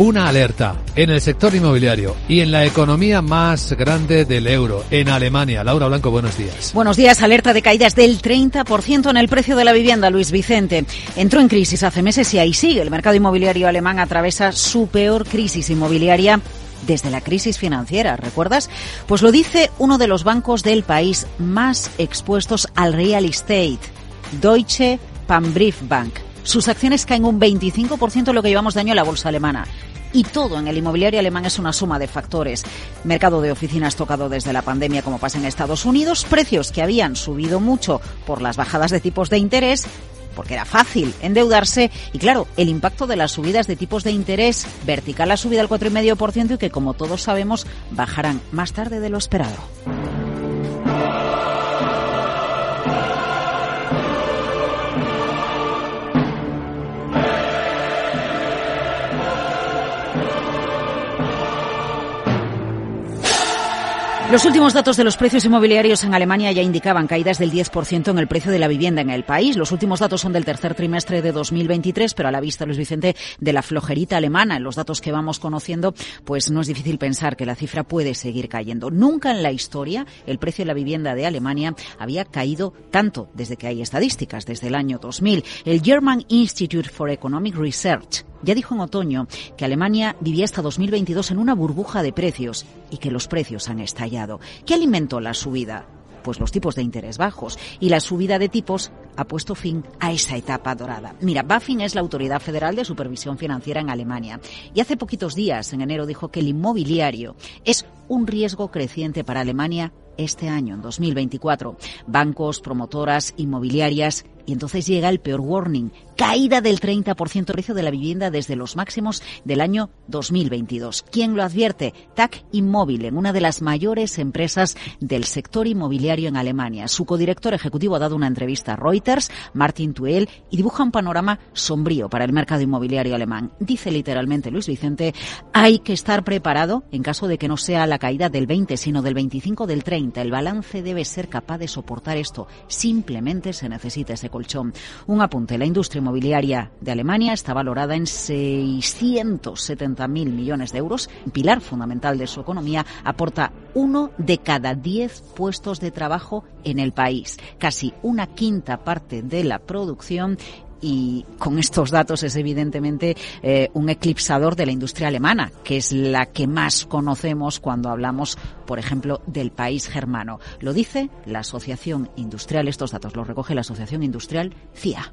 Una alerta en el sector inmobiliario y en la economía más grande del euro, en Alemania. Laura Blanco, buenos días. Buenos días. Alerta de caídas del 30% en el precio de la vivienda, Luis Vicente. Entró en crisis hace meses y ahí sigue. El mercado inmobiliario alemán atraviesa su peor crisis inmobiliaria desde la crisis financiera, ¿recuerdas? Pues lo dice uno de los bancos del país más expuestos al real estate, Deutsche Pfandbriefbank. Sus acciones caen un 25% en lo que llevamos de año en la bolsa alemana. Y todo en el inmobiliario alemán es una suma de factores. Mercado de oficinas tocado desde la pandemia como pasa en Estados Unidos, precios que habían subido mucho por las bajadas de tipos de interés porque era fácil endeudarse y claro, el impacto de las subidas de tipos de interés vertical la subida al 4,5% y que como todos sabemos bajarán más tarde de lo esperado. Los últimos datos de los precios inmobiliarios en Alemania ya indicaban caídas del 10% en el precio de la vivienda en el país. Los últimos datos son del tercer trimestre de 2023, pero a la vista, Luis Vicente, de la flojerita alemana en los datos que vamos conociendo, pues no es difícil pensar que la cifra puede seguir cayendo. Nunca en la historia el precio de la vivienda de Alemania había caído tanto desde que hay estadísticas, desde el año 2000. El German Institute for Economic Research ya dijo en otoño que Alemania vivía hasta 2022 en una burbuja de precios y que los precios han estallado. ¿Qué alimentó la subida? Pues los tipos de interés bajos. Y la subida de tipos ha puesto fin a esa etapa dorada. Mira, BaFin es la Autoridad Federal de Supervisión Financiera en Alemania. Y hace poquitos días, en enero, dijo que el inmobiliario es un riesgo creciente para Alemania este año, en 2024. Bancos, promotoras, inmobiliarias y entonces llega el peor warning, caída del 30% del precio de la vivienda desde los máximos del año 2022. ¿Quién lo advierte? TAC Inmóvil, en una de las mayores empresas del sector inmobiliario en Alemania. Su codirector ejecutivo ha dado una entrevista a Reuters, Martin Tuel, y dibuja un panorama sombrío para el mercado inmobiliario alemán. Dice literalmente Luis Vicente, hay que estar preparado en caso de que no sea la caída del 20, sino del 25 del 30. El balance debe ser capaz de soportar esto. Simplemente se necesita ese Un apunte, la industria inmobiliaria de Alemania está valorada en 670.000 millones de euros. pilar fundamental de su economía aporta uno de cada diez puestos de trabajo en el país, casi una quinta parte de la producción y con estos datos es evidentemente eh, un eclipsador de la industria alemana, que es la que más conocemos cuando hablamos, por ejemplo, del país germano. Lo dice la Asociación Industrial, estos datos los recoge la Asociación Industrial CIA.